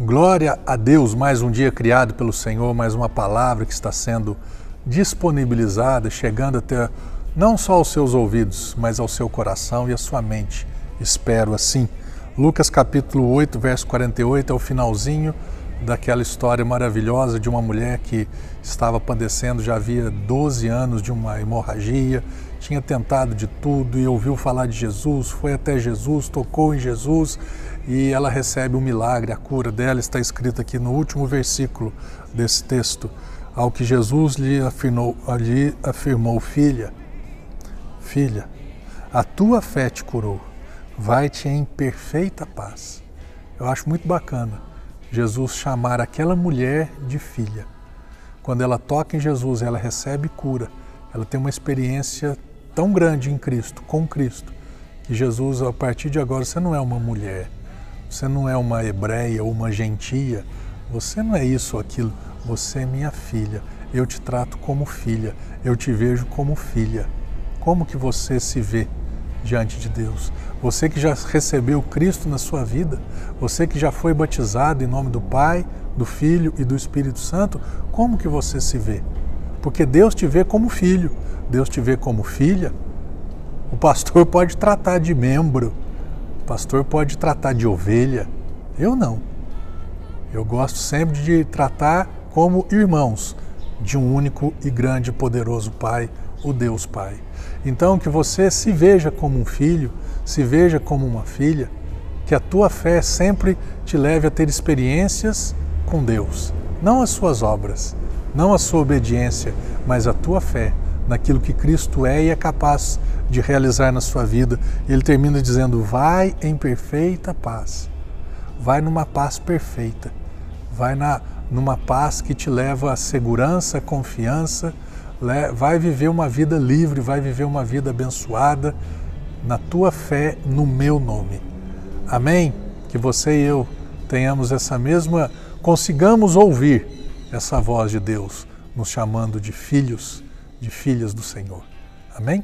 Glória a Deus, mais um dia criado pelo Senhor, mais uma palavra que está sendo disponibilizada, chegando até não só aos seus ouvidos, mas ao seu coração e à sua mente. Espero assim. Lucas capítulo 8, verso 48 é o finalzinho daquela história maravilhosa de uma mulher que estava padecendo já havia 12 anos de uma hemorragia, tinha tentado de tudo e ouviu falar de Jesus, foi até Jesus, tocou em Jesus e ela recebe o um milagre, a cura dela está escrita aqui no último versículo desse texto. Ao que Jesus lhe afirmou, lhe afirmou filha, filha, a tua fé te curou, vai-te em perfeita paz. Eu acho muito bacana Jesus chamar aquela mulher de filha. Quando ela toca em Jesus, ela recebe cura, ela tem uma experiência tão grande em Cristo, com Cristo, que Jesus, a partir de agora, você não é uma mulher, você não é uma hebreia ou uma gentia, você não é isso ou aquilo, você é minha filha. Eu te trato como filha, eu te vejo como filha. Como que você se vê diante de Deus? Você que já recebeu Cristo na sua vida, você que já foi batizado em nome do Pai, do Filho e do Espírito Santo, como que você se vê? Porque Deus te vê como filho, Deus te vê como filha. O pastor pode tratar de membro, o pastor pode tratar de ovelha. Eu não. Eu gosto sempre de tratar como irmãos de um único e grande e poderoso Pai, o Deus Pai. Então que você se veja como um filho, se veja como uma filha, que a tua fé sempre te leve a ter experiências com Deus, não as suas obras, não a sua obediência, mas a tua fé naquilo que Cristo é e é capaz de realizar na sua vida. Ele termina dizendo: vai em perfeita paz, vai numa paz perfeita, vai na, numa paz que te leva a segurança, confiança, vai viver uma vida livre, vai viver uma vida abençoada na tua fé no meu nome. Amém? Que você e eu tenhamos essa mesma, consigamos ouvir essa voz de Deus nos chamando de filhos, de filhas do Senhor. Amém?